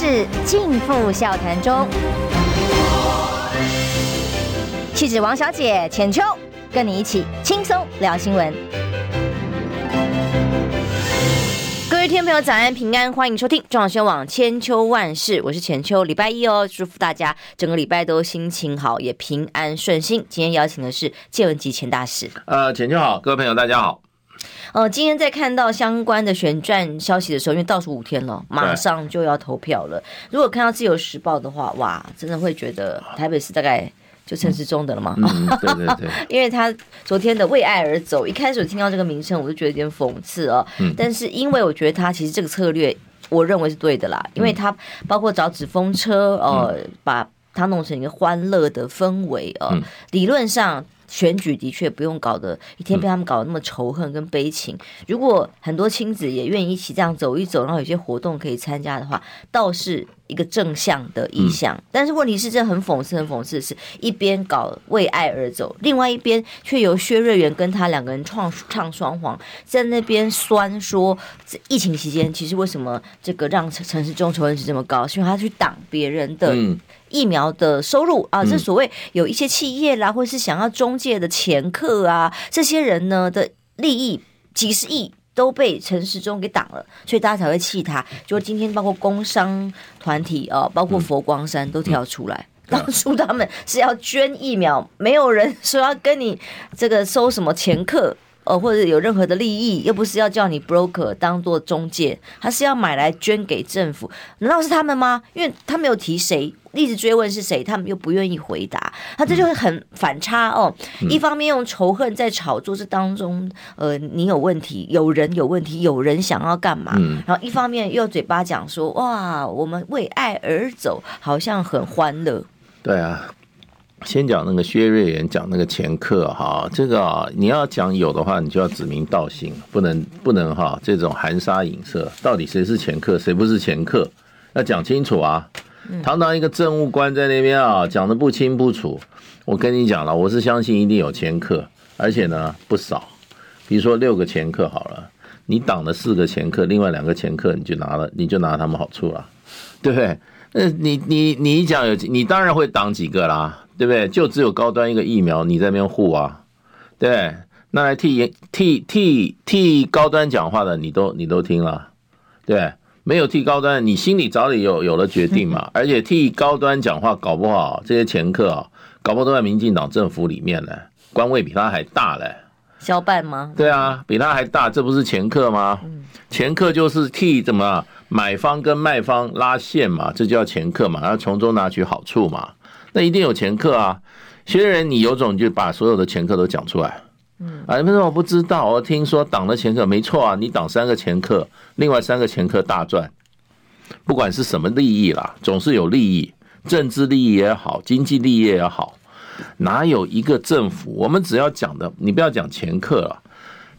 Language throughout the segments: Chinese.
事尽付笑谈中。气质王小姐浅秋，跟你一起轻松聊新闻。各位听众朋友，早安平安，欢迎收听中广新网千秋万事，我是浅秋。礼拜一哦，祝福大家整个礼拜都心情好，也平安顺心。今天邀请的是谢文吉前大使。呃，浅秋好，各位朋友大家好。呃，今天在看到相关的选战消息的时候，因为倒数五天了，马上就要投票了。如果看到自由时报的话，哇，真的会觉得台北市大概就陈时中的了吗？嗯，对对对，因为他昨天的为爱而走，一开始听到这个名称，我就觉得有点讽刺哦。嗯，但是因为我觉得他其实这个策略，我认为是对的啦，因为他包括找纸风车，呃，把它弄成一个欢乐的氛围，呃，理论上。选举的确不用搞得一天被他们搞得那么仇恨跟悲情。如果很多亲子也愿意一起这样走一走，然后有些活动可以参加的话，倒是一个正向的意向。但是问题是，这很讽刺，很讽刺的是，一边搞为爱而走，另外一边却由薛瑞元跟他两个人创唱双簧，在那边酸说，疫情期间其实为什么这个让城市中仇人值这么高，是因为他去挡别人的。疫苗的收入啊，这所谓有一些企业啦，或者是想要中介的掮客啊，这些人呢的利益几十亿都被陈时中给挡了，所以大家才会气他。就今天包括工商团体啊，包括佛光山都跳出来，当初他们是要捐疫苗，没有人说要跟你这个收什么钱客。呃，或者有任何的利益，又不是要叫你 broker 当做中介，他是要买来捐给政府，难道是他们吗？因为他没有提谁，一直追问是谁，他们又不愿意回答，他这就会很反差哦。嗯、一方面用仇恨在炒作这当中，呃，你有问题，有人有问题，有人想要干嘛？嗯、然后一方面又嘴巴讲说，哇，我们为爱而走，好像很欢乐。对啊。先讲那个薛瑞元讲那个前客哈，这个啊，你要讲有的话，你就要指名道姓，不能不能哈这种含沙隐射，到底谁是前客，谁不是前客，要讲清楚啊。堂堂一个政务官在那边啊，讲的不清不楚。我跟你讲了，我是相信一定有前客，而且呢不少。比如说六个前客好了，你挡了四个前客，另外两个前客你就拿了，你就拿他们好处了，对不对？那你你你讲有，你当然会挡几个啦。对不对？就只有高端一个疫苗，你在那边护啊？对，那来替替替替高端讲话的，你都你都听了，对，没有替高端，你心里早已有有了决定嘛。而且替高端讲话，搞不好这些前客啊，搞不好都在民进党政府里面呢，官位比他还大嘞。消办吗？对啊，比他还大，这不是前客吗？前客就是替怎么买方跟卖方拉线嘛，这叫前客嘛，然后从中拿取好处嘛。那一定有前客啊！学人，你有种就把所有的前客都讲出来。嗯，啊，你们说我不知道，我听说党的前客，没错啊，你党三个前客，另外三个前客大赚。不管是什么利益啦，总是有利益，政治利益也好，经济利益也好，哪有一个政府？我们只要讲的，你不要讲前客了。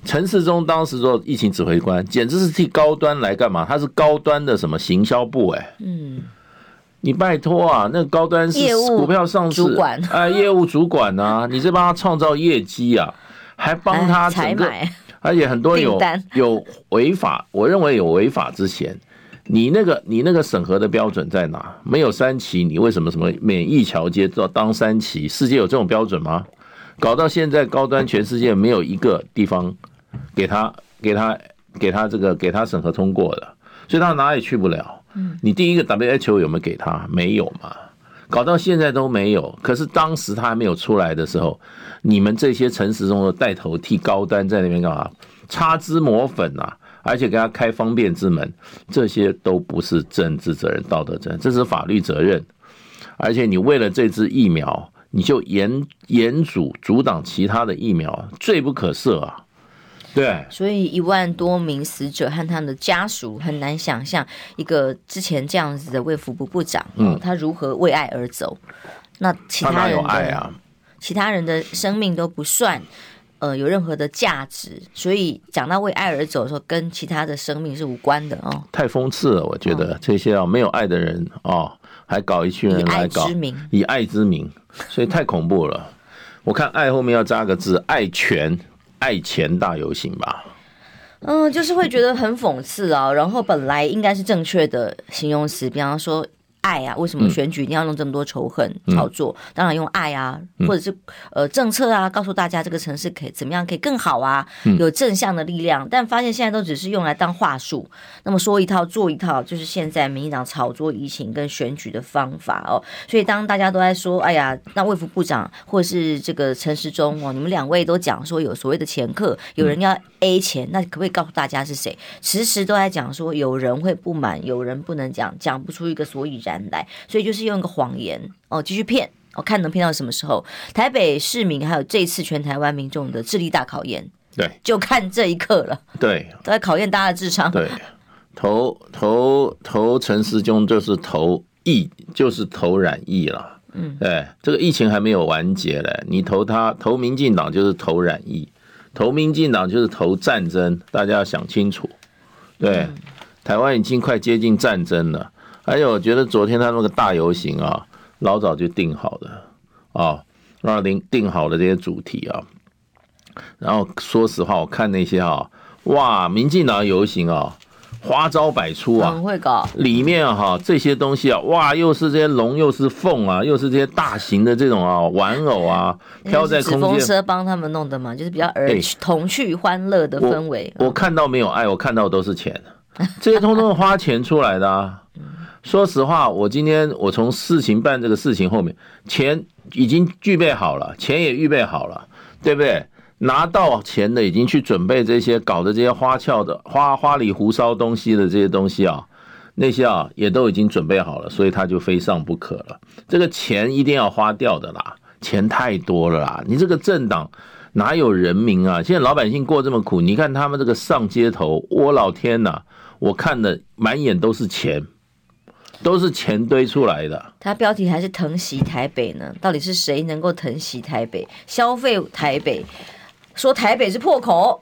陈世忠当时做疫情指挥官，简直是替高端来干嘛？他是高端的什么行销部？哎，嗯。你拜托啊，那高端是股票上市，哎，业务主管啊，你是帮他创造业绩啊，还帮他整个，而且很多有有违法，我认为有违法之嫌。你那个你那个审核的标准在哪？没有三期，你为什么什么免疫桥接到当三期？世界有这种标准吗？搞到现在高端全世界没有一个地方给他给他给他这个给他审核通过的，所以他哪里去不了。你第一个 WHO 有没有给他？没有嘛，搞到现在都没有。可是当时他还没有出来的时候，你们这些陈时中的带头替高端在那边干嘛？擦脂抹粉啊，而且给他开方便之门，这些都不是政治责任、道德责任，这是法律责任。而且你为了这支疫苗，你就严严阻阻挡其他的疫苗，罪不可赦啊！对，所以一万多名死者和他们的家属很难想象，一个之前这样子的卫福部部长，嗯，他如何为爱而走？那其他人的爱啊，其他人的生命都不算，呃，有任何的价值。所以讲到为爱而走的时候，跟其他的生命是无关的哦。太讽刺了，我觉得这些啊没有爱的人哦，还搞一群人来搞以爱之名，以爱之名，所以太恐怖了。我看爱后面要加个字，爱权。爱钱大游行吧，嗯，就是会觉得很讽刺啊。然后本来应该是正确的形容词，比方说。爱啊，为什么选举一定要用这么多仇恨炒作？嗯、当然用爱啊，或者是呃政策啊，告诉大家这个城市可以怎么样可以更好啊，有正向的力量。但发现现在都只是用来当话术，那么说一套做一套，就是现在民进党炒作疫情跟选举的方法哦。所以当大家都在说，哎呀，那卫福部长或者是这个陈时中哦，你们两位都讲说有所谓的前客，有人要 A 钱，那可不可以告诉大家是谁？时时都在讲说有人会不满，有人不能讲，讲不出一个所以然。来，所以就是用一个谎言哦，继续骗，我、哦、看能骗到什么时候？台北市民还有这次全台湾民众的智力大考验，对，就看这一刻了。对，都在考验大家的智商。对，投投投陈时中就是投疫，就是投染疫了。嗯，对，这个疫情还没有完结嘞，你投他投民进党就是投染疫，投民进党就是投战争，大家要想清楚。对，嗯、台湾已经快接近战争了。还有，我觉得昨天他那个大游行啊，老早就定好的啊，那定定好的这些主题啊。然后说实话，我看那些啊，哇，民进党游行啊，花招百出啊，很会搞。里面哈、啊、这些东西啊，哇，又是这些龙，又是凤啊，又是这些大型的这种啊玩偶啊，飘在空中。车帮他们弄的嘛，就是比较儿童趣欢乐的氛围。我，我看到没有爱，我看到都是钱，这些通通花钱出来的啊。说实话，我今天我从事情办这个事情后面，钱已经具备好了，钱也预备好了，对不对？拿到钱的已经去准备这些搞的这些花俏的花花里胡哨东西的这些东西啊，那些啊也都已经准备好了，所以他就非上不可了。这个钱一定要花掉的啦，钱太多了啦。你这个政党哪有人民啊？现在老百姓过这么苦，你看他们这个上街头，我老天呐，我看的满眼都是钱。都是钱堆出来的。他标题还是疼惜台北呢？到底是谁能够疼惜台北、消费台北？说台北是破口。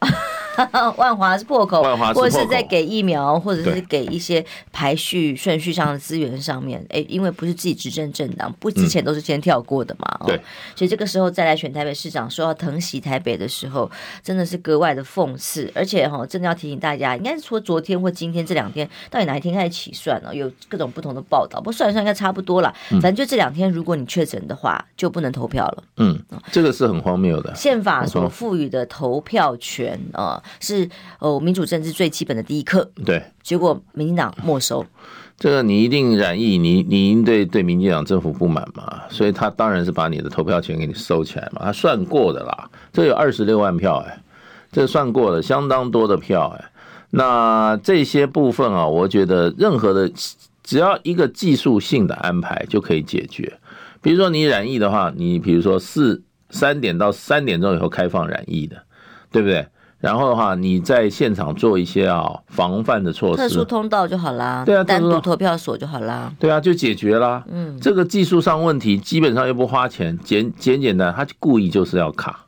万华是破口，或者是在给疫苗，或者是给一些排序顺序上的资源上面，哎，因为不是自己执政政党，不之前都是先跳过的嘛，对，所以这个时候再来选台北市长，说要疼惜台北的时候，真的是格外的讽刺，而且哈，真的要提醒大家，应该是说昨天或今天这两天，到底哪一天开始起算呢？有各种不同的报道，不过算一算应该差不多了，反正就这两天，如果你确诊的话，就不能投票了。嗯，这个是很荒谬的，宪法所赋予的投票权啊。是哦，民主政治最基本的第一课。对，结果民进党没收。这个你一定染疫，你你应对对民进党政府不满嘛？所以他当然是把你的投票权给你收起来嘛。他算过的啦，这有二十六万票哎，这算过了，相当多的票哎。那这些部分啊，我觉得任何的只要一个技术性的安排就可以解决。比如说你染疫的话，你比如说四三点到三点钟以后开放染疫的，对不对？然后的话，你在现场做一些啊防范的措施，特殊通道就好啦。对啊，单独投票所就好啦。对啊，就解决啦。嗯，这个技术上问题基本上又不花钱，简简简单，他故意就是要卡。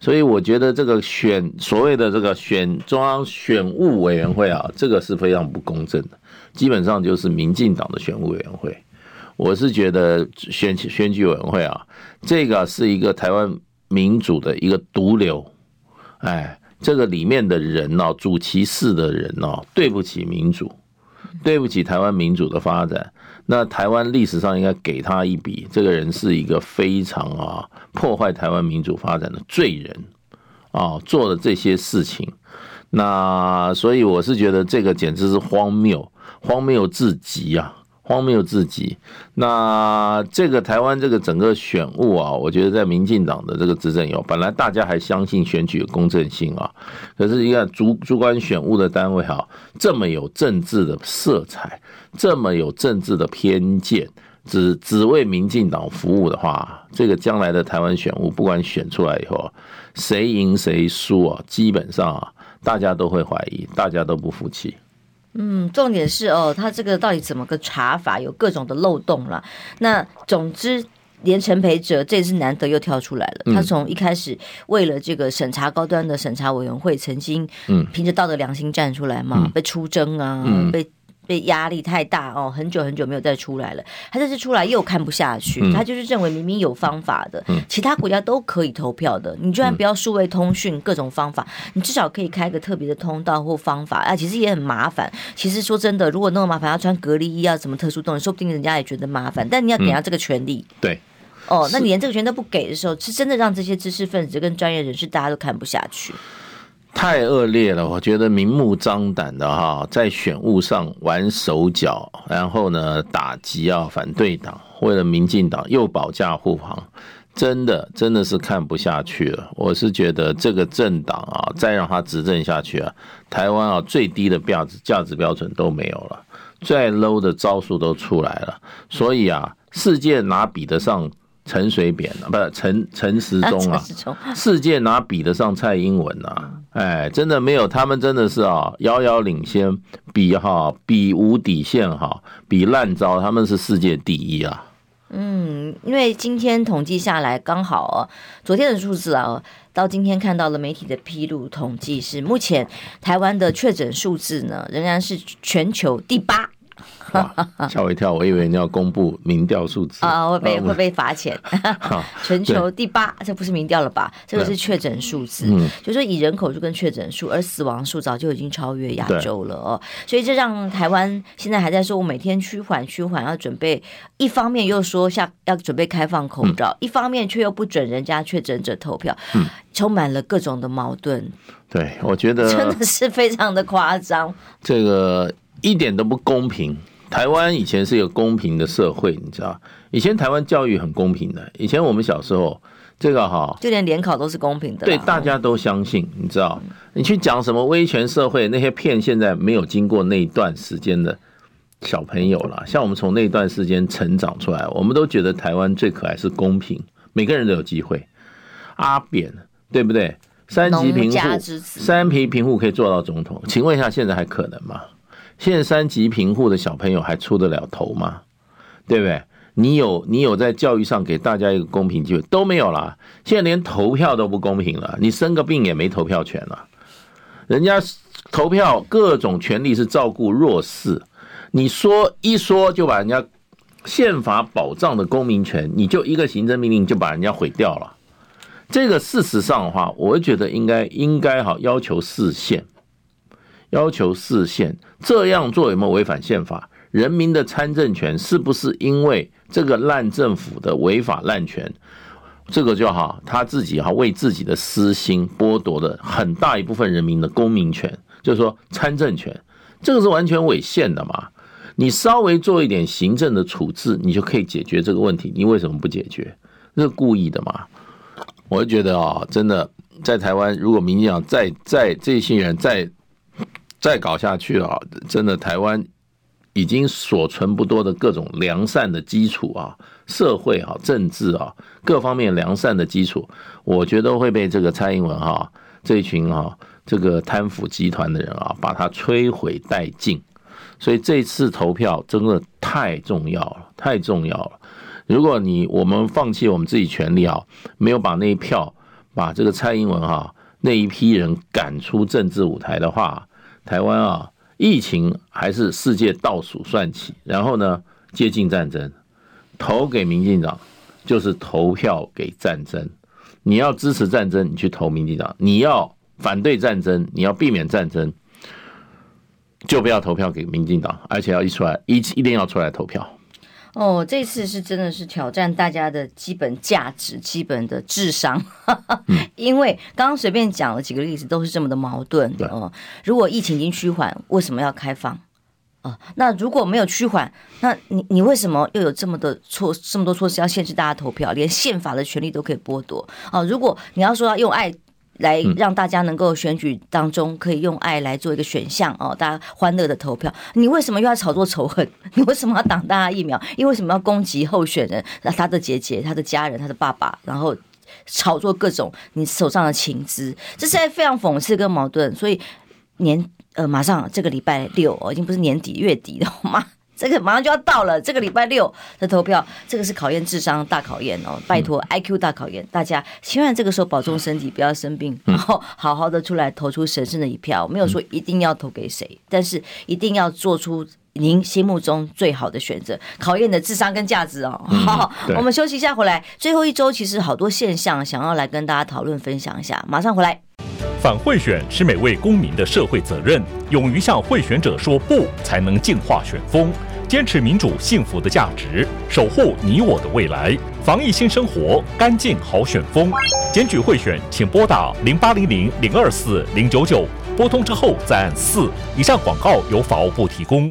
所以我觉得这个选所谓的这个选中央选务委员会啊，这个是非常不公正的，基本上就是民进党的选务委员会。我是觉得选选举委员会啊，这个是一个台湾民主的一个毒瘤，哎。这个里面的人呢，主其事的人呢，对不起民主，对不起台湾民主的发展。那台湾历史上应该给他一笔，这个人是一个非常啊破坏台湾民主发展的罪人啊，做的这些事情。那所以我是觉得这个简直是荒谬，荒谬至极啊。荒谬至极。那这个台湾这个整个选务啊，我觉得在民进党的这个执政以后，本来大家还相信选举公正性啊，可是一个主主管选务的单位哈，这么有政治的色彩，这么有政治的偏见，只只为民进党服务的话，这个将来的台湾选务，不管选出来以后，谁赢谁输啊，基本上啊，大家都会怀疑，大家都不服气。嗯，重点是哦，他这个到底怎么个查法？有各种的漏洞了。那总之，连陈培哲这次难得又跳出来了。他从一开始为了这个审查高端的审查委员会，曾经嗯凭着道德良心站出来嘛，被出征啊，被被压力太大哦，很久很久没有再出来了。他这次出来又看不下去，嗯、他就是认为明明有方法的，嗯、其他国家都可以投票的，你居然不要数位通讯各种方法，嗯、你至少可以开个特别的通道或方法啊。其实也很麻烦。其实说真的，如果那么麻烦，要穿隔离衣啊，什么特殊动作，说不定人家也觉得麻烦。但你要给他这个权利，嗯、对。哦，那你连这个权都不给的时候，是真的让这些知识分子跟专业人士大家都看不下去，太恶劣了。我觉得明目张胆的哈，在选务上玩手脚，然后呢打击啊反对党，为了民进党又保驾护航，真的真的是看不下去了。我是觉得这个政党啊，再让他执政下去啊，台湾啊最低的标值价值标准都没有了，最 low 的招数都出来了，所以啊，世界哪比得上？陈水扁啊，不是陈陈时中啊，世界哪比得上蔡英文啊？哎，真的没有，他们真的是啊，遥遥领先，比哈比无底线哈，比烂招，他们是世界第一啊。嗯，因为今天统计下来刚好哦，昨天的数字啊，到今天看到了媒体的披露统计是，目前台湾的确诊数字呢，仍然是全球第八。吓我一跳，我以为你要公布民调数字啊，会被会被罚钱。全球第八，这不是民调了吧？这个是确诊数字，就是说以人口数跟确诊数，而死亡数早就已经超越亚洲了哦。所以这让台湾现在还在说，我每天趋缓趋缓，要准备，一方面又说下要准备开放口罩，一方面却又不准人家确诊者投票，充满了各种的矛盾。对，我觉得真的是非常的夸张，这个一点都不公平。台湾以前是一个公平的社会，你知道？以前台湾教育很公平的。以前我们小时候，这个哈，就连联考都是公平的，对，大家都相信，你知道？你去讲什么威权社会，那些骗现在没有经过那一段时间的小朋友了。像我们从那段时间成长出来，我们都觉得台湾最可爱是公平，每个人都有机会。阿扁，对不对？三级贫户，三级贫户可以做到总统，请问一下，现在还可能吗？现在三级贫户的小朋友还出得了头吗？对不对？你有你有在教育上给大家一个公平机会都没有了。现在连投票都不公平了，你生个病也没投票权了。人家投票各种权利是照顾弱势，你说一说就把人家宪法保障的公民权，你就一个行政命令就把人家毁掉了。这个事实上的话，我觉得应该应该好要求释宪。要求释宪，这样做有没有违反宪法？人民的参政权是不是因为这个烂政府的违法滥权？这个就好，他自己哈为自己的私心剥夺了很大一部分人民的公民权，就是说参政权，这个是完全违宪的嘛？你稍微做一点行政的处置，你就可以解决这个问题，你为什么不解决？这是故意的嘛？我就觉得啊，真的在台湾，如果民进党再再这些人再再搞下去啊，真的台湾已经所存不多的各种良善的基础啊，社会啊、政治啊各方面良善的基础，我觉得会被这个蔡英文哈这一群哈这个贪腐集团的人啊把它摧毁殆尽。所以这次投票真的太重要了，太重要了。如果你我们放弃我们自己权利啊，没有把那一票把这个蔡英文哈那一批人赶出政治舞台的话。台湾啊，疫情还是世界倒数算起，然后呢，接近战争，投给民进党就是投票给战争。你要支持战争，你去投民进党；你要反对战争，你要避免战争，就不要投票给民进党，而且要一出来一一定要出来投票。哦，这次是真的是挑战大家的基本价值、基本的智商，因为刚刚随便讲了几个例子，都是这么的矛盾。哦，如果疫情已经趋缓，为什么要开放？哦，那如果没有趋缓，那你你为什么又有这么的措这么多措施要限制大家投票，连宪法的权利都可以剥夺？哦，如果你要说要用爱。来让大家能够选举当中可以用爱来做一个选项哦，大家欢乐的投票。你为什么又要炒作仇恨？你为什么要挡大家疫苗？因为什么要攻击候选人？他的姐姐、他的家人、他的爸爸，然后炒作各种你手上的情资，这是在非常讽刺跟矛盾。所以年呃，马上这个礼拜六哦，已经不是年底月底了吗？这个马上就要到了，这个礼拜六的投票，这个是考验智商大考验哦，拜托 IQ 大考验，大家千万这个时候保重身体，不要生病，然后好好的出来投出神圣的一票。没有说一定要投给谁，但是一定要做出您心目中最好的选择，考验你的智商跟价值哦。好，我们休息一下，回来最后一周其实好多现象想要来跟大家讨论分享一下，马上回来。反贿选是每位公民的社会责任，勇于向贿选者说不，才能净化选风。坚持民主幸福的价值，守护你我的未来。防疫新生活，干净好选风。检举贿选，请拨打零八零零零二四零九九，拨通之后再按四。以上广告由法务部提供。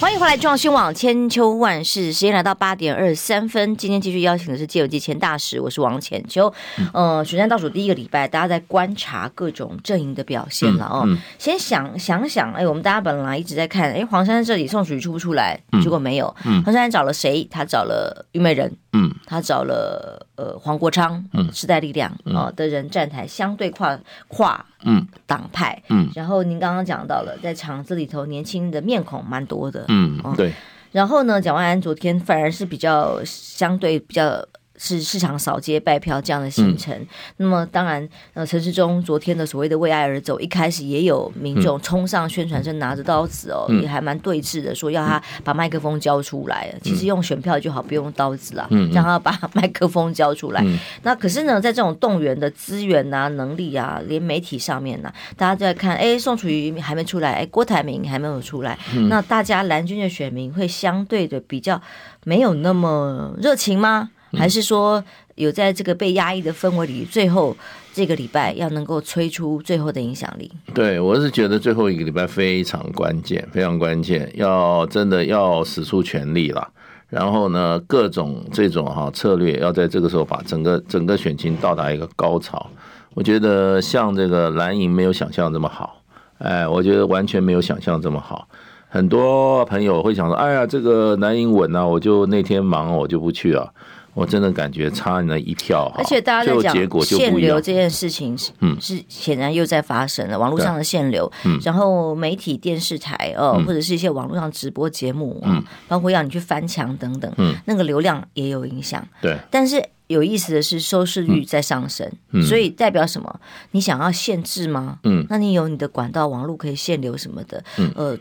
欢迎回来，中央新闻网千秋万世，时间来到八点二十三分。今天继续邀请的是借友界前大使，我是王浅秋。呃，选战倒数第一个礼拜，大家在观察各种阵营的表现了哦。嗯嗯、先想想想，哎，我们大家本来一直在看，哎，黄珊珊这里宋楚瑜出不出来？结果没有。嗯、黄珊珊找了谁？他找了虞美人。嗯，他找了呃黄国昌，嗯，时代力量啊、呃、的人站台，相对跨跨嗯党派，嗯，然后您刚刚讲到了，在场子里头年轻的面孔蛮多的，嗯，呃、对，然后呢，蒋万安昨天反而是比较相对比较。是市场扫街拜票这样的行程，嗯、那么当然，呃，陈世忠昨天的所谓的为爱而走，一开始也有民众冲上宣传车拿着刀子哦，嗯、也还蛮对峙的，说要他把麦克风交出来。嗯、其实用选票就好，不用刀子啦，嗯、让他把 麦克风交出来。嗯、那可是呢，在这种动员的资源啊、能力啊，连媒体上面呢、啊，大家都在看，哎，宋楚瑜还没出来，哎，郭台铭还没有出来，嗯、那大家蓝军的选民会相对的比较没有那么热情吗？还是说有在这个被压抑的氛围里，最后这个礼拜要能够吹出最后的影响力？对，我是觉得最后一个礼拜非常关键，非常关键，要真的要使出全力了。然后呢，各种这种哈策略要在这个时候把整个整个选情到达一个高潮。我觉得像这个蓝营没有想象这么好，哎，我觉得完全没有想象这么好。很多朋友会想说，哎呀，这个蓝营稳啊，我就那天忙，我就不去了。我真的感觉差那一票，而且大家在讲限流这件事情，嗯，是显然又在发生了。网络上的限流，嗯，然后媒体、电视台哦，或者是一些网络上直播节目，嗯，包括要你去翻墙等等，嗯，那个流量也有影响。对，但是有意思的是收视率在上升，所以代表什么？你想要限制吗？嗯，那你有你的管道，网络可以限流什么的，嗯呃。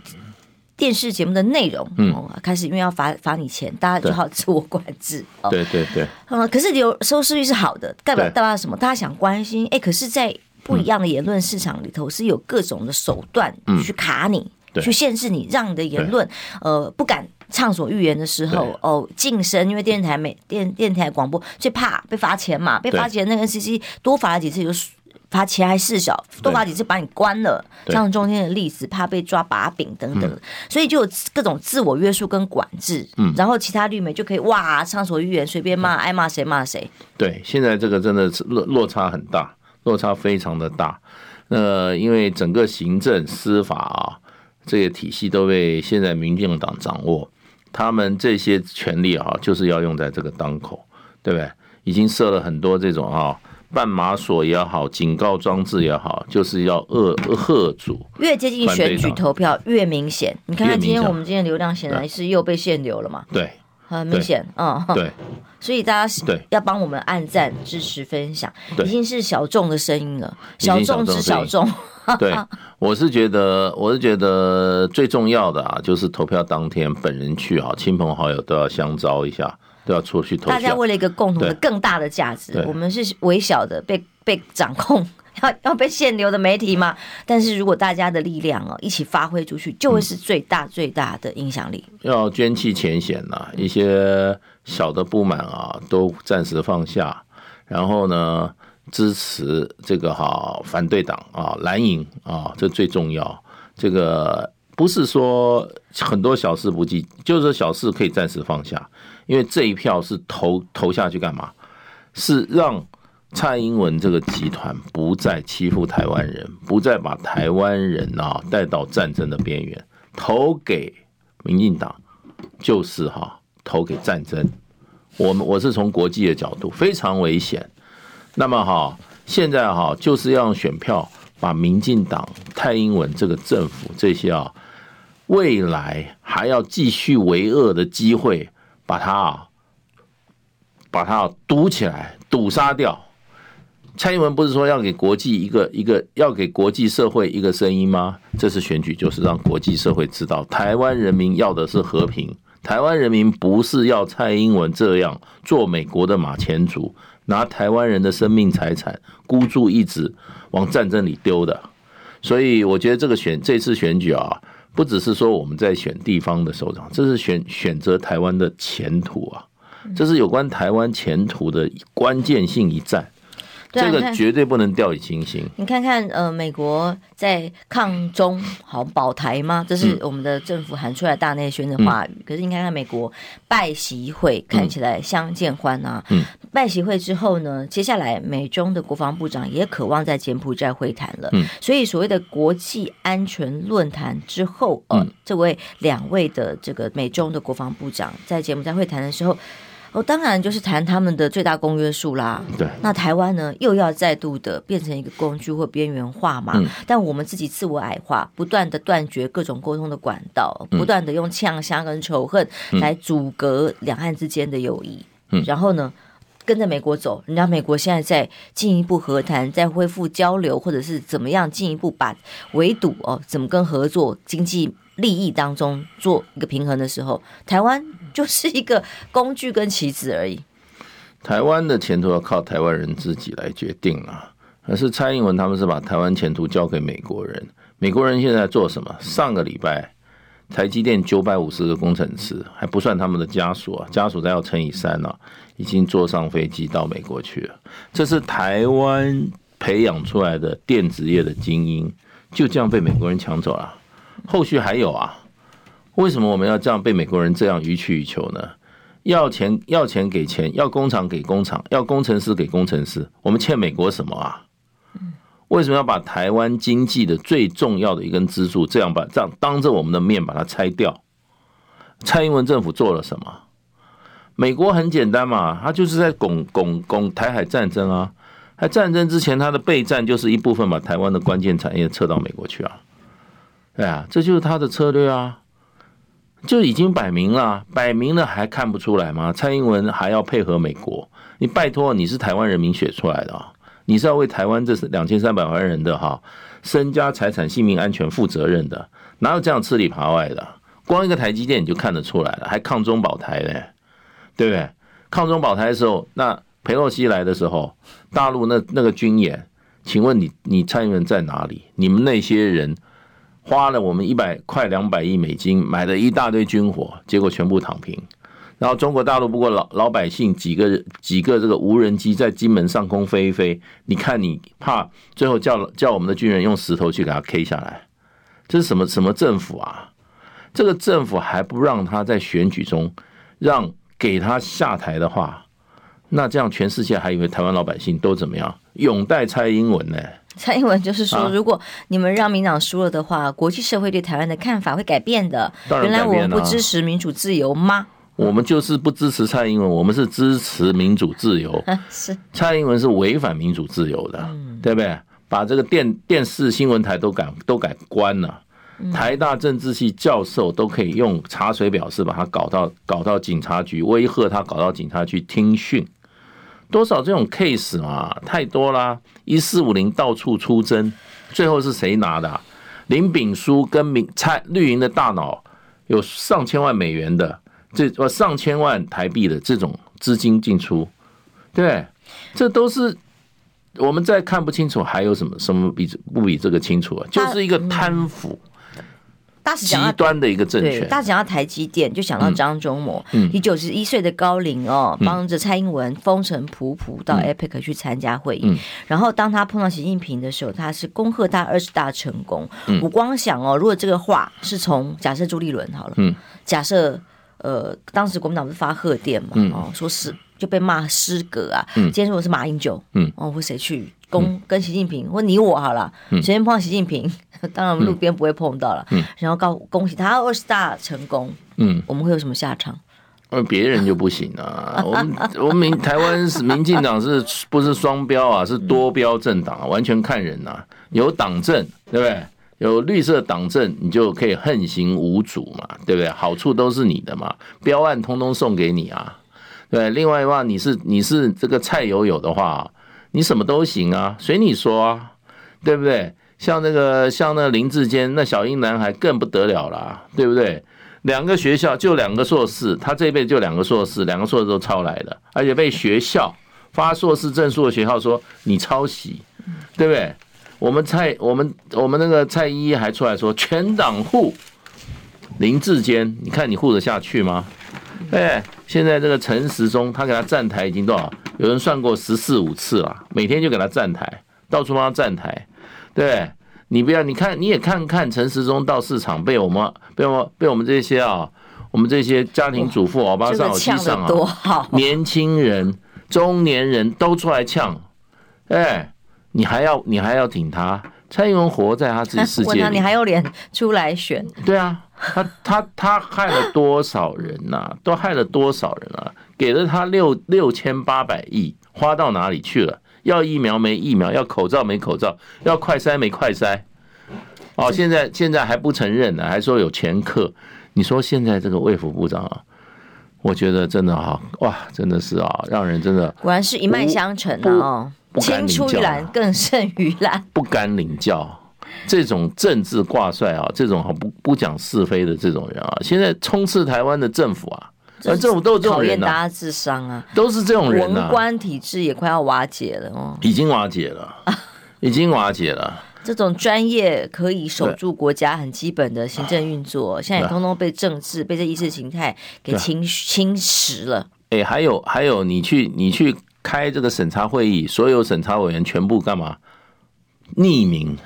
电视节目的内容，嗯，开始因为要罚罚你钱，大家就好自我管制。对对对。嗯，可是有收视率是好的，代表代表什么？大家想关心，哎，可是，在不一样的言论市场里头，是有各种的手段去卡你，去限制你，让你的言论，呃，不敢畅所欲言的时候，哦，噤声，因为电视台每电电台广播最怕被罚钱嘛，被罚钱，那个 NCC 多罚了几次就。罚钱还事小，多罚几次把你关了，像中间的例子，怕被抓把柄等等，所以就有各种自我约束跟管制。嗯，然后其他绿媒就可以哇畅所欲言，随便骂，爱骂谁骂谁。对，现在这个真的是落落差很大，落差非常的大。呃，因为整个行政司法啊这些体系都被现在民进党掌握，他们这些权利啊就是要用在这个当口，对不对？已经设了很多这种啊。绊马索也好，警告装置也好，就是要遏遏阻。越接近选举投票越明显。你看看今天我们今天流量显然是又被限流了嘛？对，很明显。嗯，对。所以大家对要帮我们按赞、支持、分享，已经是小众的声音了。小众之小众。对，我是觉得，我是觉得最重要的啊，就是投票当天本人去啊，亲朋好友都要相招一下。都要出去投票。大家为了一个共同的、更大的价值，我们是微小的、被被掌控、要要被限流的媒体嘛。但是如果大家的力量哦一起发挥出去，就会是最大最大的影响力。要捐弃前嫌呐，一些小的不满啊，都暂时放下，然后呢，支持这个哈反对党啊蓝营啊，这最重要。这个不是说很多小事不计，就是说小事可以暂时放下。因为这一票是投投下去干嘛？是让蔡英文这个集团不再欺负台湾人，不再把台湾人啊带到战争的边缘，投给民进党就是哈投给战争。我们我是从国际的角度非常危险。那么哈现在哈就是要用选票把民进党、蔡英文这个政府这些啊未来还要继续为恶的机会，把它啊把它堵起来，堵杀掉。蔡英文不是说要给国际一个一个要给国际社会一个声音吗？这次选举就是让国际社会知道，台湾人民要的是和平。台湾人民不是要蔡英文这样做美国的马前卒，拿台湾人的生命财产孤注一掷往战争里丢的。所以我觉得这个选这次选举啊，不只是说我们在选地方的首长，这是选选择台湾的前途啊，这是有关台湾前途的关键性一战。这个绝对不能掉以轻心。你看看，呃，美国在抗中好保台吗？这是我们的政府喊出来大内宣的话语。可是你看看美国拜习会，看起来相见欢啊。拜习会之后呢，接下来美中的国防部长也渴望在柬埔寨会谈了。所以所谓的国际安全论坛之后，呃，这位两位的这个美中的国防部长在柬埔寨会谈的时候。哦，当然就是谈他们的最大公约数啦。对，那台湾呢，又要再度的变成一个工具或边缘化嘛。嗯。但我们自己自我矮化，不断的断绝各种沟通的管道，不断的用呛声跟仇恨来阻隔两岸之间的友谊。嗯。然后呢，跟着美国走，人家美国现在在进一步和谈，在恢复交流，或者是怎么样进一步把围堵哦，怎么跟合作经济利益当中做一个平衡的时候，台湾。就是一个工具跟棋子而已。台湾的前途要靠台湾人自己来决定啊！可是蔡英文他们是把台湾前途交给美国人。美国人现在做什么？上个礼拜，台积电九百五十个工程师，还不算他们的家属啊，家属再要乘以三啊，已经坐上飞机到美国去了。这是台湾培养出来的电子业的精英，就这样被美国人抢走了。后续还有啊。为什么我们要这样被美国人这样予取予求呢？要钱要钱给钱，要工厂给工厂，要工程师给工程师，我们欠美国什么啊？为什么要把台湾经济的最重要的一根支柱这样把这样当着我们的面把它拆掉？蔡英文政府做了什么？美国很简单嘛，他就是在拱拱拱台海战争啊！在战争之前，他的备战就是一部分把台湾的关键产业撤到美国去啊！对啊，这就是他的策略啊！就已经摆明了，摆明了还看不出来吗？蔡英文还要配合美国？你拜托，你是台湾人民选出来的啊，你是要为台湾这是两千三百万人的哈身家财产性命安全负责任的，哪有这样吃里扒外的？光一个台积电你就看得出来了，还抗中保台嘞，对不对？抗中保台的时候，那裴洛西来的时候，大陆那那个军演，请问你你蔡英文在哪里？你们那些人？花了我们一百块两百亿美金买了一大堆军火，结果全部躺平。然后中国大陆不过老老百姓几个几个这个无人机在金门上空飞一飞，你看你怕最后叫叫我们的军人用石头去给他 K 下来，这是什么什么政府啊？这个政府还不让他在选举中让给他下台的话，那这样全世界还以为台湾老百姓都怎么样？永戴蔡英文呢？蔡英文就是说，如果你们让民党输了的话，啊、国际社会对台湾的看法会改变的。原来我们不支持民主自由吗？我们就是不支持蔡英文，我们是支持民主自由。是蔡英文是违反民主自由的，嗯、对不对？把这个电电视新闻台都改都改关了，台大政治系教授都可以用查水表示把他搞到搞到警察局，威吓他搞到警察局听讯。多少这种 case 嘛，太多啦！一四五零到处出征，最后是谁拿的？林炳书跟民蔡绿营的大脑有上千万美元的这呃上千万台币的这种资金进出，对，这都是我们再看不清楚，还有什么什么比不比这个清楚啊？就是一个贪腐。极端的一个政权，大家讲到台积电，就想到张忠谋，以九十一岁的高龄哦，帮着蔡英文风尘仆仆到 APEC 去参加会议。然后当他碰到习近平的时候，他是恭贺他二十大成功。我光想哦，如果这个话是从假设朱立伦好了，假设呃当时国民党不是发贺电嘛，哦说是就被骂失格啊。嗯，今天如果是马英九，嗯，哦，或谁去攻跟习近平，或你我好了，随便碰到习近平，当然路边不会碰到了。嗯，然后告恭喜他二十大成功。嗯，我们会有什么下场？呃，别人就不行啊。我们我们民台湾是民进党是不是双标啊？是多标政党啊，完全看人呐。有党政，对不对？有绿色党政，你就可以横行无阻嘛，对不对？好处都是你的嘛，标案通通送给你啊。对，另外的话，你是你是这个蔡友友的话，你什么都行啊，随你说啊，对不对？像那个像那林志坚，那小英男孩更不得了啦，对不对？两个学校就两个硕士，他这辈子就两个硕士，两个硕士都抄来的，而且被学校发硕士证书的学校说你抄袭，对不对？我们蔡我们我们那个蔡依依还出来说全党护林志坚，你看你护得下去吗？哎，现在这个陈时中他给他站台已经多少？有人算过十四五次了，每天就给他站台，到处帮他站台，对。你不要，你看，你也看看陈时中到市场被我们被我们被我们这些啊，我们这些家庭主妇、欧巴桑、欧吉桑啊，年轻人、中年人都出来呛，哎，你还要你还要挺他？蔡英文活在他自己 世界里，你还有脸出来选？对啊，他他他害了多少人呐、啊？都害了多少人啊？给了他六六千八百亿，花到哪里去了？要疫苗没疫苗，要口罩没口罩，要快筛没快筛。哦，现在现在还不承认呢，还说有前科。你说现在这个卫福部长啊，我觉得真的哈，哇，真的是啊，让人真的果然是一脉相承啊！哦，青出于蓝更胜于蓝，不敢领教。这种政治挂帅啊，这种不不讲是非的这种人啊，现在充斥台湾的政府啊。而政府都是这种人、啊、讨厌大家智商啊，都是这种人、啊。文官体制也快要瓦解了哦，已经瓦解了，已经瓦解了。这种专业可以守住国家很基本的行政运作，现在也通通被政治、被这意识形态给侵侵蚀了。哎，还有还有，你去你去开这个审查会议，所有审查委员全部干嘛？匿名。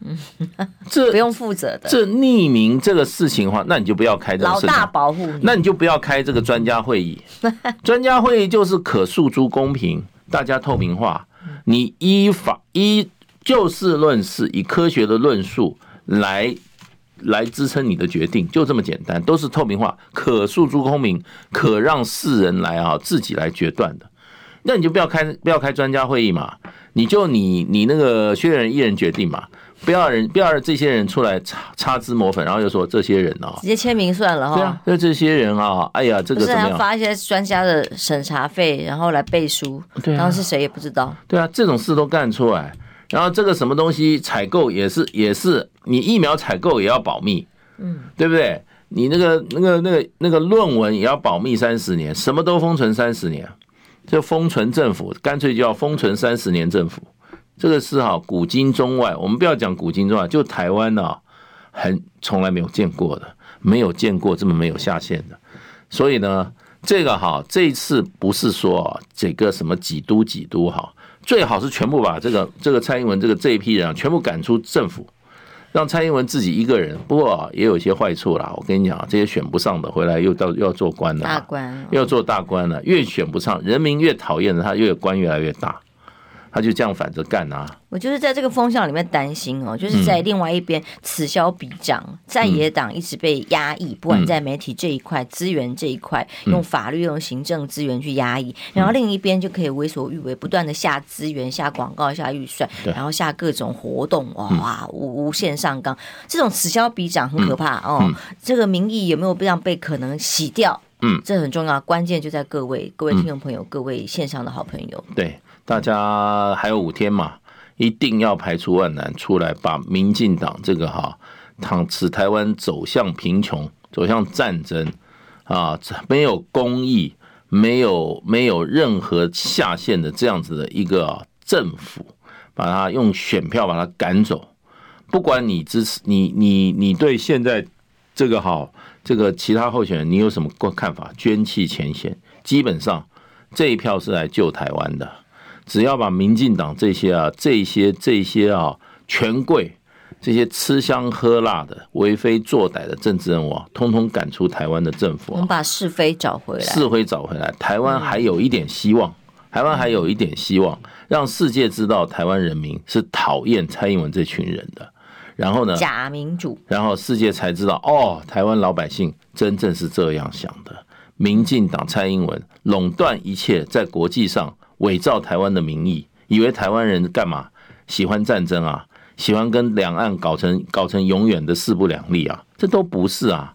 嗯，这不用负责的。这匿名这个事情的话，那你就不要开这个。老大保护你，那你就不要开这个专家会议。专家会议就是可诉诸公平，大家透明化。你依法依就事论事，以科学的论述来来支撑你的决定，就这么简单，都是透明化，可诉诸公平，可让世人来啊自己来决断的。那你就不要开不要开专家会议嘛，你就你你那个薛仁一人决定嘛。不要人，不要让这些人出来擦擦脂抹粉，然后又说这些人哦，直接签名算了哈。对啊，就这些人啊，哎呀，这个怎么样？是发一些专家的审查费，然后来背书，对、啊，然后是谁也不知道。对啊，这种事都干出来，然后这个什么东西采购也是也是，你疫苗采购也要保密，嗯，对不对？你那个那个那个那个论文也要保密三十年，什么都封存三十年，就封存政府，干脆就要封存三十年政府。这个是哈古今中外，我们不要讲古今中外，就台湾呢，很从来没有见过的，没有见过这么没有下限的。所以呢，这个哈这一次不是说这个什么几都几都哈，最好是全部把这个这个蔡英文这个这一批人啊全部赶出政府，让蔡英文自己一个人。不过也有一些坏处啦，我跟你讲，这些选不上的回来又到又要做官了，大官又要做大官了，越选不上，人民越讨厌的他，越官越来越大。他就这样反着干啊！我就是在这个风向里面担心哦，就是在另外一边此消彼长，在野党一直被压抑，不管在媒体这一块、资源这一块，用法律、用行政资源去压抑，然后另一边就可以为所欲为，不断的下资源、下广告、下预算，然后下各种活动，哇，无无限上纲，这种此消彼长很可怕哦。这个民意有没有这样被可能洗掉？嗯，这很重要，关键就在各位、各位听众朋友、各位线上的好朋友。对。大家还有五天嘛，一定要排除万难出来，把民进党这个哈，倘使台湾走向贫穷、走向战争啊，没有公义、没有没有任何下限的这样子的一个政府，把他用选票把他赶走。不管你支持你你你对现在这个哈这个其他候选人你有什么看法？捐弃前嫌，基本上这一票是来救台湾的。只要把民进党这些啊、这些、这些啊权贵这些吃香喝辣的、为非作歹的政治人物啊，通通赶出台湾的政府。我们把是非找回来，是非找回来，台湾还有一点希望。台湾还有一点希望，让世界知道台湾人民是讨厌蔡英文这群人的。然后呢？假民主。然后世界才知道，哦，台湾老百姓真正是这样想的。民进党蔡英文垄断一切，在国际上伪造台湾的名义，以为台湾人干嘛？喜欢战争啊？喜欢跟两岸搞成搞成永远的势不两立啊？这都不是啊，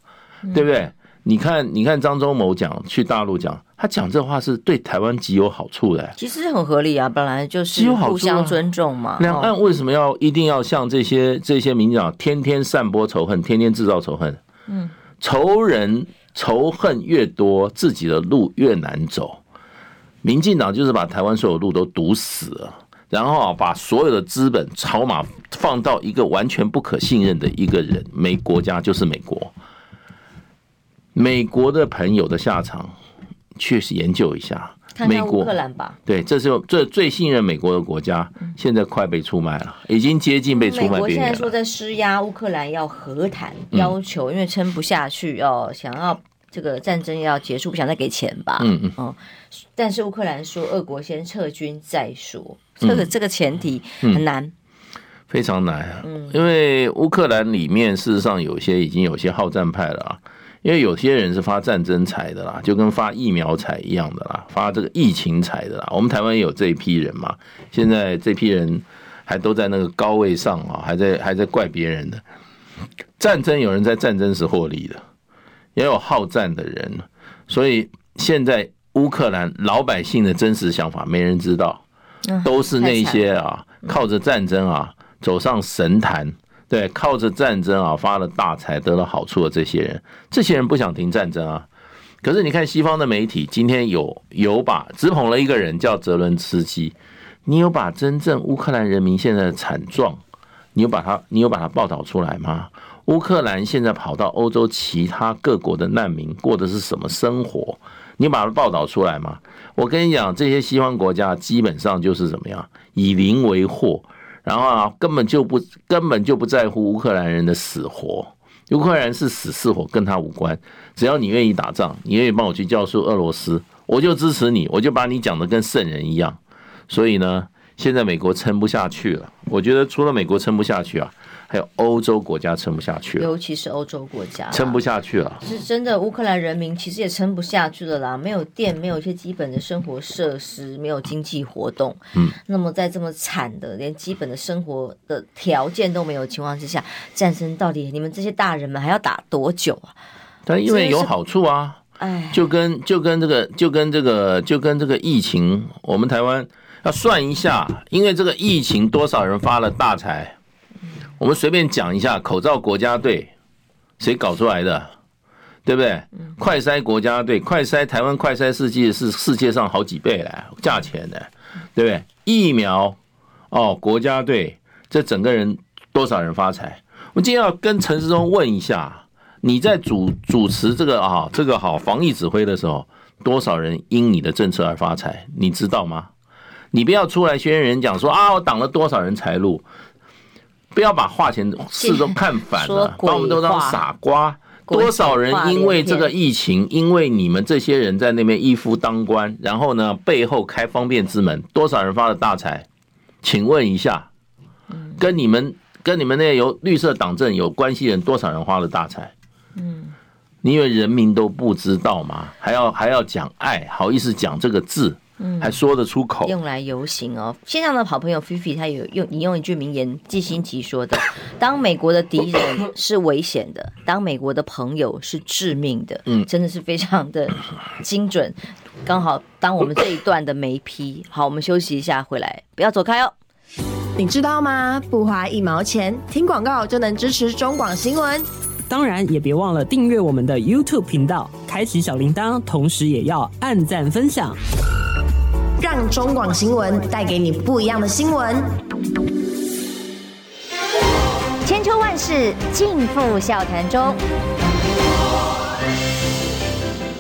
对不对？你看，你看张忠谋讲去大陆讲，他讲这话是对台湾极有好处的。其实很合理啊，本来就是互相尊重嘛。两岸为什么要一定要像这些这些民进党天天散播仇恨，天天制造仇恨？嗯，仇人仇恨越多，自己的路越难走。民进党就是把台湾所有路都堵死了。然后啊，把所有的资本筹码放到一个完全不可信任的一个人，美国家就是美国。美国的朋友的下场，确实研究一下。美国，乌克兰吧。对，这是最最信任美国的国家，现在快被出卖了，已经接近被出卖。美国现在说在施压乌克兰要和谈，要求因为撑不下去哦，想要这个战争要结束，不想再给钱吧。嗯嗯。哦，但是乌克兰说，俄国先撤军再说。这个这个前提很难，嗯、非常难啊！因为乌克兰里面事实上有些已经有些好战派了啊，因为有些人是发战争财的啦，就跟发疫苗财一样的啦，发这个疫情财的啦。我们台湾也有这一批人嘛，现在这批人还都在那个高位上啊，还在还在怪别人的战争，有人在战争时获利的，也有好战的人，所以现在乌克兰老百姓的真实想法没人知道。都是那些啊，靠着战争啊走上神坛，对，靠着战争啊发了大财得了好处的这些人，这些人不想停战争啊。可是你看西方的媒体今天有有把只捧了一个人叫泽伦斯基，你有把真正乌克兰人民现在的惨状，你有把他你有把他报道出来吗？乌克兰现在跑到欧洲其他各国的难民过的是什么生活？你把它报道出来吗？我跟你讲，这些西方国家基本上就是怎么样，以邻为祸，然后啊，根本就不根本就不在乎乌克兰人的死活，乌克兰是死是活跟他无关，只要你愿意打仗，你愿意帮我去教唆俄罗斯，我就支持你，我就把你讲的跟圣人一样。所以呢，现在美国撑不下去了，我觉得除了美国撑不下去啊。还有欧洲国家撑不下去了，尤其是欧洲国家撑不下去了。是真的，乌克兰人民其实也撑不下去了啦，没有电，没有一些基本的生活设施，没有经济活动。嗯，那么在这么惨的，连基本的生活的条件都没有情况之下，战争到底你们这些大人们还要打多久啊？但因为有好处啊，哎，就跟就跟这个就跟这个就跟这个疫情，我们台湾要算一下，因为这个疫情多少人发了大财。我们随便讲一下，口罩国家队谁搞出来的，对不对？快筛国家队，快筛台湾快筛世界是世界上好几倍嘞，价钱的，对不对？疫苗哦，国家队这整个人多少人发财？我们今天要跟陈时中问一下，你在主主持这个啊这个好防疫指挥的时候，多少人因你的政策而发财？你知道吗？你不要出来宣人讲说啊，我挡了多少人财路。不要把话前事都看反了，把我们都当傻瓜。多少人因为这个疫情，因为你们这些人在那边一夫当关，然后呢背后开方便之门，多少人发了大财？请问一下，跟你们跟你们那些有绿色党政有关系人，多少人发了大财？嗯，你以为人民都不知道吗？还要还要讲爱，好意思讲这个字？嗯，还说得出口，用来游行哦。线上的好朋友菲菲，他有用引用一句名言，季辛吉说的：“ 当美国的敌人是危险的，当美国的朋友是致命的。”嗯，真的是非常的精准。刚好当我们这一段的眉批，好，我们休息一下，回来不要走开哦。你知道吗？不花一毛钱，听广告就能支持中广新闻。当然，也别忘了订阅我们的 YouTube 频道，开启小铃铛，同时也要按赞分享。让中广新闻带给你不一样的新闻。千秋万世尽付笑谈中。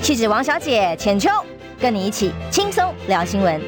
气质王小姐浅秋，跟你一起轻松聊新闻。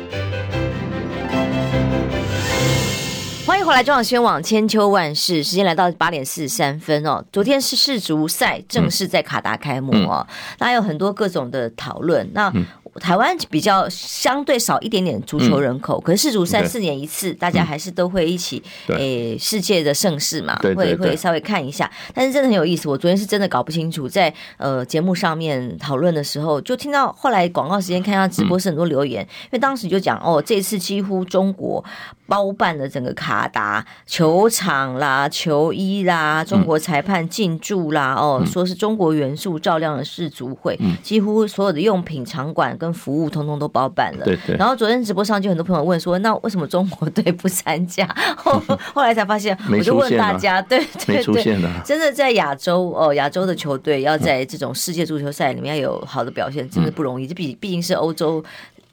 欢迎回来，中广新闻网千秋万世，时间来到八点四十三分哦。昨天是世足赛正式在卡达开幕哦，那、嗯、有很多各种的讨论。那、嗯台湾比较相对少一点点足球人口，嗯、可是世足三四年一次，大家还是都会一起诶、欸、世界的盛事嘛，会会稍微看一下。但是真的很有意思，我昨天是真的搞不清楚，在呃节目上面讨论的时候，就听到后来广告时间看到直播是很多留言，嗯、因为当时就讲哦，这次几乎中国包办了整个卡达球场啦、球衣啦、中国裁判进驻啦，哦，说是中国元素照亮了世足会，几乎所有的用品场馆。跟服务通通都包办了，对对。然后昨天直播上就很多朋友问说，那为什么中国队不参加？后 后来才发现，我就问大家，对对对，真的在亚洲哦，亚洲的球队要在这种世界足球赛里面要有好的表现，真的不容易。这毕毕竟是欧洲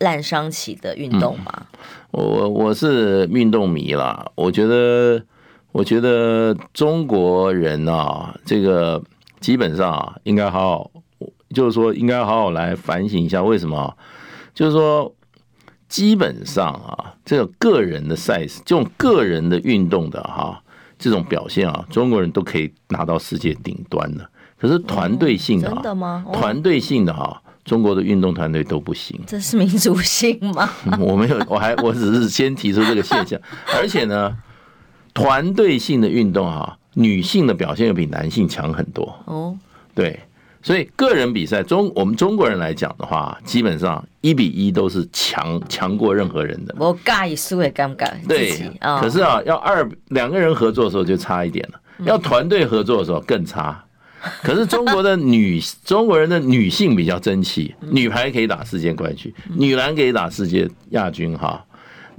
烂伤起的运动嘛。我我是运动迷啦，我觉得我觉得中国人啊，这个基本上啊，应该好好。就是说，应该好好来反省一下，为什么？就是说，基本上啊，这种个人的赛事，这种个人的运动的哈，这种表现啊，中国人都可以拿到世界顶端的。可是团队性的，真的吗？团队性的哈，中国的运动团队都不行。这是民族性吗？我没有，我还我只是先提出这个现象。而且呢，团队性的运动啊，女性的表现又比男性强很多。哦，对。所以个人比赛中，我们中国人来讲的话，基本上一比一都是强强过任何人的。我尬一输也尴尬。对，可是啊，要二两个人合作的时候就差一点了，要团队合作的时候更差。可是中国的女 中国人的女性比较争气，女排可以打世界冠军，女篮可以打世界亚军哈。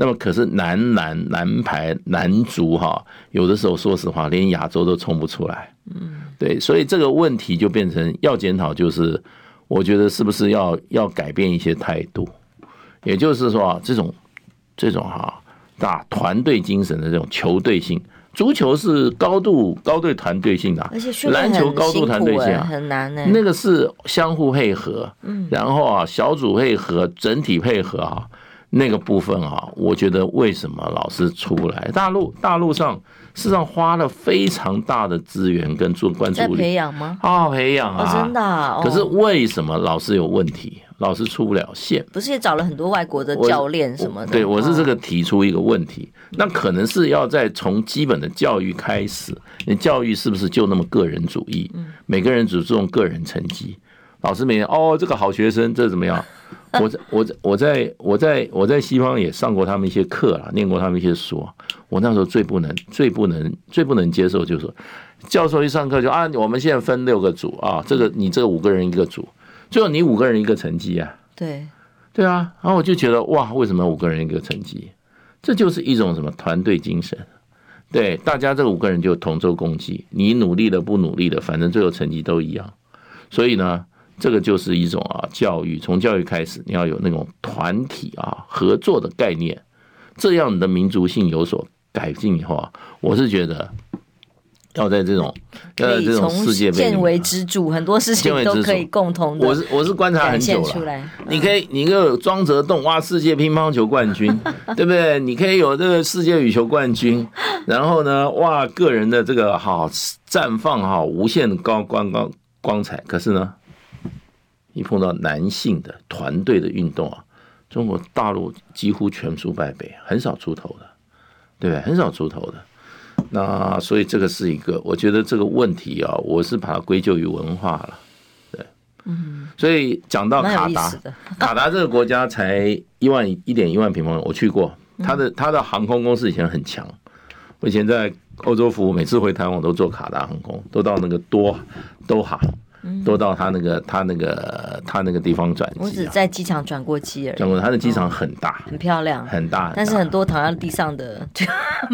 那么可是男篮、男排、男足哈，有的时候说实话，连亚洲都冲不出来。嗯，对，所以这个问题就变成要检讨，就是我觉得是不是要要改变一些态度，也就是说，这种这种哈打团队精神的这种球队性，足球是高度高度团队性的，而且篮球高度团队性啊，很难呢。那个是相互配合，嗯，然后啊小组配合，整体配合啊。那个部分啊，我觉得为什么老是出不来？大陆大陆上事实上花了非常大的资源跟做关注力，培养吗？啊，培养啊，真的。可是为什么老是有问题，老是出不了线？不是也找了很多外国的教练什么的？对，我是这个提出一个问题，那可能是要在从基本的教育开始。你教育是不是就那么个人主义？每个人只注重个人成绩，老师每天哦，这个好学生，这怎么样？我在我在我在我在我在西方也上过他们一些课啦，念过他们一些书。我那时候最不能、最不能、最不能接受，就是说，教授一上课就啊，我们现在分六个组啊，这个你这五个人一个组，最后你五个人一个成绩啊。对，对啊。然后我就觉得哇，为什么五个人一个成绩？这就是一种什么团队精神？对，大家这五个人就同舟共济，你努力的不努力的，反正最后成绩都一样。所以呢。这个就是一种啊教育，从教育开始，你要有那种团体啊合作的概念，这样你的民族性有所改进以后啊，我是觉得要在这种要在这种世界见微知著，很多事情都可以共同的。我是我是观察很久了，你可以你可以有庄则栋哇世界乒乓球冠军，对不对？你可以有这个世界羽球冠军，然后呢哇个人的这个好绽放哈无限的高光光光彩，可是呢。你碰到男性的团队的运动啊，中国大陆几乎全输败北，很少出头的，对不对？很少出头的。那所以这个是一个，我觉得这个问题啊，我是把它归咎于文化了，对，嗯。所以讲到卡达，卡达这个国家才一万一点一万平方，我去过，他的他的航空公司以前很强，我以前在欧洲服务，每次回台湾我都坐卡达航空，都到那个多多哈。都到他那个他那个他那个地方转机，啊，我只在机场转过机而已。转过，他的机场很大，哦，很漂亮，很大。但是很多躺在地上的，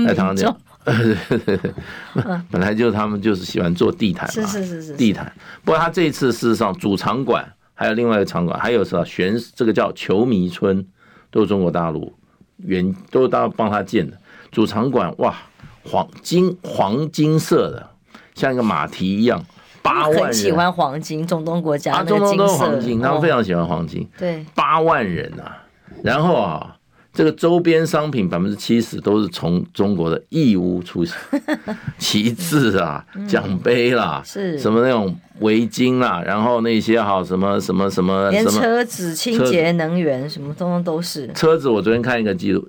在躺着。本来就他们就是喜欢坐地毯嘛，是是是是地毯。不过他这一次事实上主场馆还有另外一个场馆，还有什么选这个叫球迷村，都是中国大陆原都是大家帮他建的主场馆。哇，黄金黄金色的，像一个马蹄一样。八万人很喜欢黄金，中东国家啊，中东都是黄金，他们非常喜欢黄金。对，八万人啊，然后啊，这个周边商品百分之七十都是从中国的义乌出口，旗帜啊、奖杯啦，是。什么那种围巾啦，然后那些哈什么什么什么，连车子、清洁能源什么通通都是。车子我昨天看一个记录，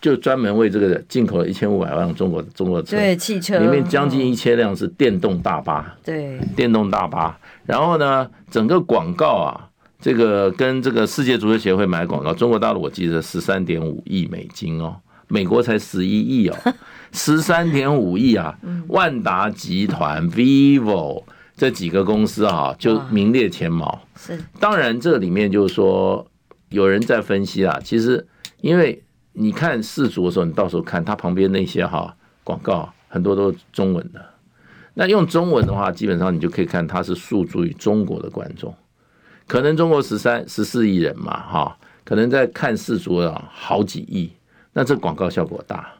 就就专门为这个进口了一千五百万中国中国车，对汽车。里面将近一千辆是电动大巴，对。电动大巴，然后呢，整个广告啊。这个跟这个世界足球协会买广告，中国大陆我记得十三点五亿美金哦，美国才十一亿哦，十三点五亿啊！万达集团、vivo 这几个公司啊，就名列前茅。是，当然这里面就是说，有人在分析啊，其实因为你看世足的时候，你到时候看它旁边那些哈广告，很多都是中文的。那用中文的话，基本上你就可以看它是诉诸于中国的观众。可能中国十三十四亿人嘛，哈，可能在看世足的，好几亿，那这广告效果大，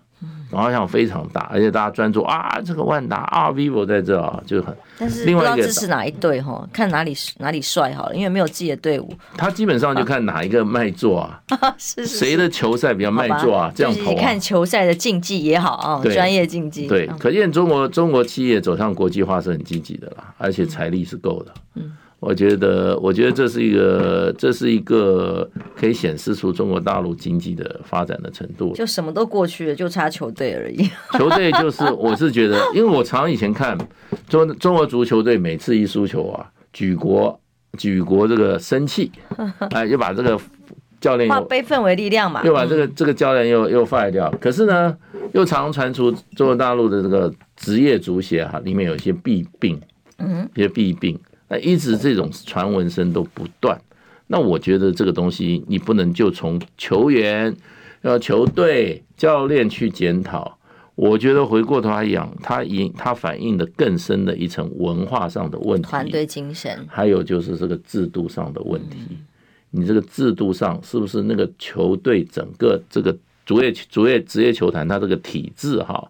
广告效果非常大，而且大家专注啊，这个万达啊，vivo 在这啊，就很。但是不知道支持哪一队哈，看哪里哪里帅好了，因为没有自己的队伍。他基本上就看哪一个卖座啊，是谁的球赛比较卖座啊，这样投。看球赛的竞技也好啊，专业竞技。对，可见中国中国企业走向国际化是很积极的啦，而且财力是够的。嗯。我觉得，我觉得这是一个，这是一个可以显示出中国大陆经济的发展的程度。就什么都过去了，就差球队而已。球队就是，我是觉得，因为我常以前看中中国足球队每次一输球啊，举国举国这个生气，哎，又把这个教练化悲愤为力量嘛，又把这个这个教练又又 fire 掉。可是呢，又常传出中国大陆的这个职业足协哈，里面有一些弊病，嗯，一些弊病。那一直这种传闻声都不断，那我觉得这个东西你不能就从球员、呃球队、教练去检讨。我觉得回过头来讲，它影它反映的更深的一层文化上的问题，团队精神，还有就是这个制度上的问题。你这个制度上是不是那个球队整个这个职业职业职业球坛它这个体制哈，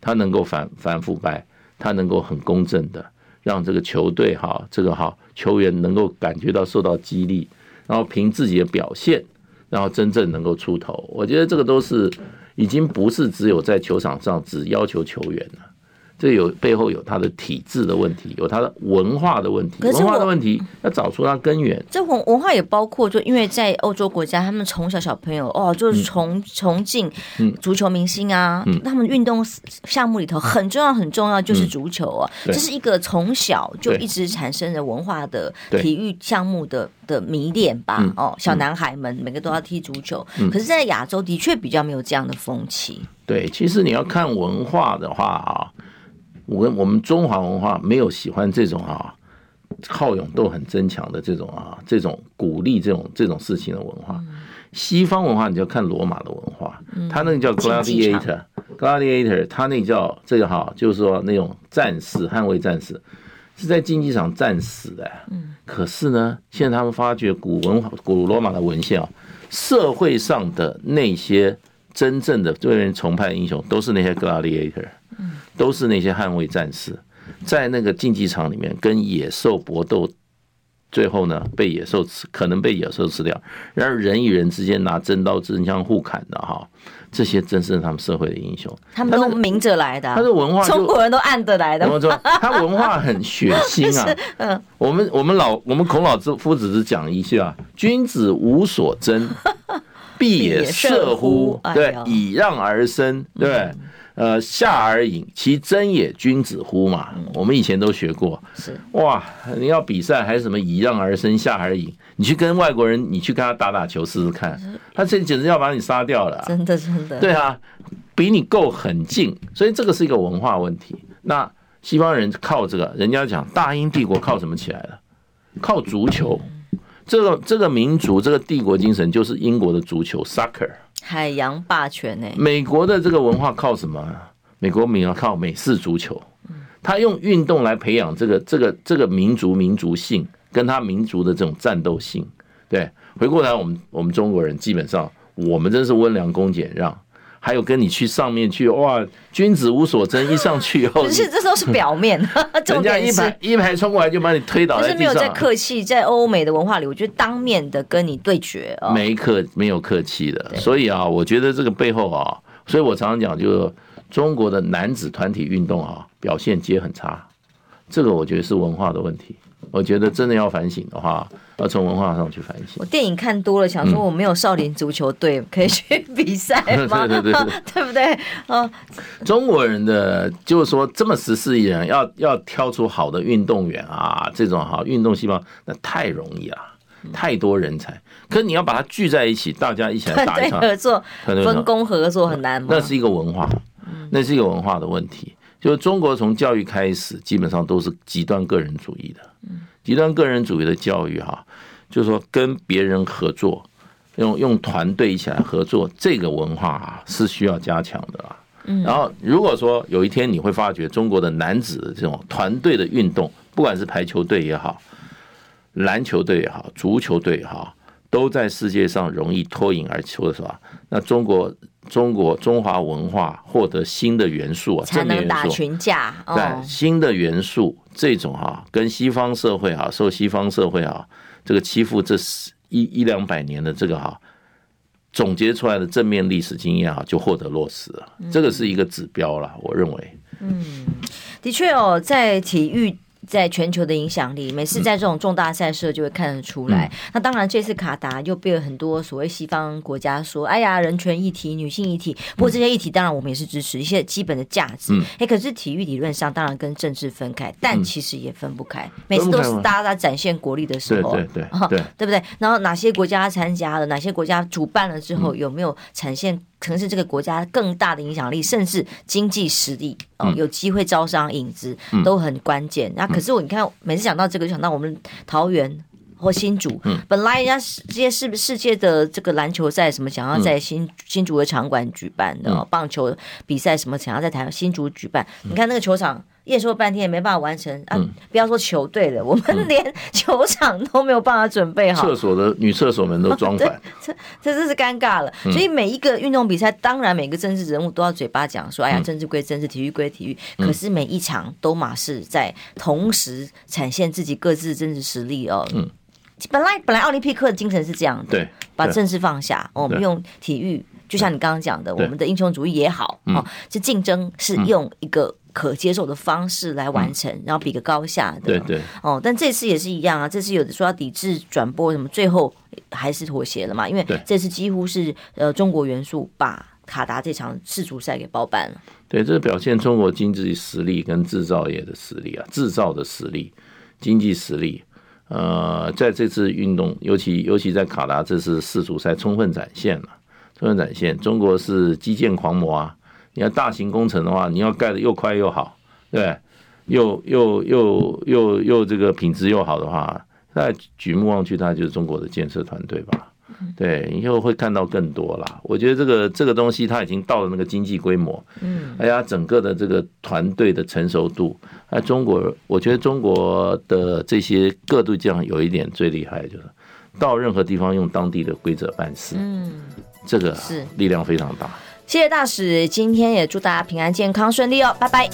它能够反反腐败，它能够很公正的。让这个球队哈，这个哈球员能够感觉到受到激励，然后凭自己的表现，然后真正能够出头。我觉得这个都是已经不是只有在球场上只要求球员了。这有背后有他的体制的问题，有他的文化的问题，文化的问题要找出它根源。这文文化也包括，就因为在欧洲国家，他们从小小朋友哦，就是崇崇敬足球明星啊，嗯、他们运动项目里头很重要很重要就是足球啊，嗯、这是一个从小就一直产生的文化的体育项目的的迷恋吧。哦，小男孩们每个都要踢足球，嗯、可是，在亚洲的确比较没有这样的风气。对，其实你要看文化的话啊。我我们中华文化没有喜欢这种啊，好勇斗狠、争强的这种啊，这种鼓励这种这种事情的文化。西方文化你就看罗马的文化，他那个叫 gladiator，gladiator，他那叫这个哈，就是说那种战士、捍卫战士是在竞技场战死的。可是呢，现在他们发觉古文化、古罗马的文献啊，社会上的那些真正的对人崇拜的英雄，都是那些 gladiator。都是那些捍卫战士，在那个竞技场里面跟野兽搏斗，最后呢被野兽吃，可能被野兽吃掉。然而人与人之间拿真刀真枪互砍的哈，这些真是他们社会的英雄。他们都明着来的，他的文化，中国人都暗着来的。我说他文化很血腥啊。嗯，我们我们老我们孔老夫子是讲一句啊：君子无所争，必也射乎？对，以让而生，对。呃，下而饮，其真也君子乎嘛？我们以前都学过。是哇，你要比赛还是什么以让而生，下而饮？你去跟外国人，你去跟他打打球试试看，他这简直要把你杀掉了。真的，真的。对啊，比你够很近，所以这个是一个文化问题。那西方人靠这个，人家讲大英帝国靠什么起来的？靠足球。这个这个民族，这个帝国精神就是英国的足球 （soccer）。海洋霸权呢？美国的这个文化靠什么？美国民要靠美式足球，他用运动来培养这个这个这个民族民族性，跟他民族的这种战斗性。对，回过来我们我们中国人基本上，我们真是温良恭俭让，还有跟你去上面去哇，君子无所争，一上去以后，不是，这都是表面，人家一排一排冲过来就把你推倒在地上，就是没有在客气，在欧美的文化里，我觉得当面的跟你对决，哦、没客没有客气的，所以啊，我觉得这个背后啊，所以我常常讲，就是中国的男子团体运动啊，表现皆很差，这个我觉得是文化的问题。我觉得真的要反省的话，要从文化上去反省。我电影看多了，想说我没有少林足球队可以去比赛吗？对 对对，对不对？啊，中国人的就是说，这么十四亿人要要挑出好的运动员啊，这种好运动细胞，那太容易了，太多人才。可是你要把它聚在一起，大家一起 来打一场合作、分工合作很难吗？那是一个文化，那是一个文化的问题。就是中国从教育开始，基本上都是极端个人主义的。极端个人主义的教育，哈，就是说跟别人合作，用用团队一起来合作，这个文化啊是需要加强的啊。然后如果说有一天你会发觉中国的男子的这种团队的运动，不管是排球队也好，篮球队也好，足球队也好，都在世界上容易脱颖而出的时候，那中国。中国中华文化获得新的元素啊，才能打群架。对，新的元素这种啊，跟西方社会啊，受西方社会啊这个欺负这一一两百年的这个哈，总结出来的正面历史经验啊，就获得落实了。这个是一个指标了，我认为。嗯，的确哦，在体育。在全球的影响力，每次在这种重大赛事就会看得出来。那当然，这次卡达又被很多所谓西方国家说：“哎呀，人权议题、女性议题。”不过这些议题当然我们也是支持一些基本的价值。哎，可是体育理论上当然跟政治分开，但其实也分不开。每次都是大家在展现国力的时候，对对 对，对不对？然后哪些国家参加了，哪些国家主办了之后，有没有展现？可能是这个国家更大的影响力，甚至经济实力哦，有机会招商引资都很关键。那可是我你看，每次想到这个，就想到我们桃园或新竹，本来人家这些世世界的这个篮球赛什么想要在新新竹的场馆举办的，棒球比赛什么想要在台湾新竹举办，你看那个球场。验收半天也没办法完成啊！不要说球队了，我们 连球场都没有办法准备好。厕所的女厕所门都装反，这这真是尴尬了。所以每一个运动比赛，当然每个政治人物都要嘴巴讲说：“哎呀，政治归政治，体育归体育。”可是每一场都马是在同时展现自己各自的政治实力哦。嗯，本来本来奥林匹克的精神是这样的，对，把政治放下，我们用体育，就像你刚刚讲的，我们的英雄主义也好哦，这竞争是用一个。可接受的方式来完成，然后比个高下的。对对。哦，但这次也是一样啊，这次有的说要抵制转播什么，最后还是妥协了嘛？因为这次几乎是呃中国元素把卡达这场世足赛给包办了。对，这表现中国经济实力跟制造业的实力啊，制造的实力、经济实力，呃，在这次运动，尤其尤其在卡达这次世足赛充分展现了，充分展现中国是基建狂魔啊。你要大型工程的话，你要盖的又快又好，对，又又又又又这个品质又好的话，那举目望去，它就是中国的建设团队吧？对，以后会看到更多啦。我觉得这个这个东西它已经到了那个经济规模，嗯，哎呀，整个的这个团队的成熟度，哎，中国，我觉得中国的这些各度将有一点最厉害，就是到任何地方用当地的规则办事，嗯，这个是力量非常大。谢谢大使，今天也祝大家平安、健康、顺利哦，拜拜。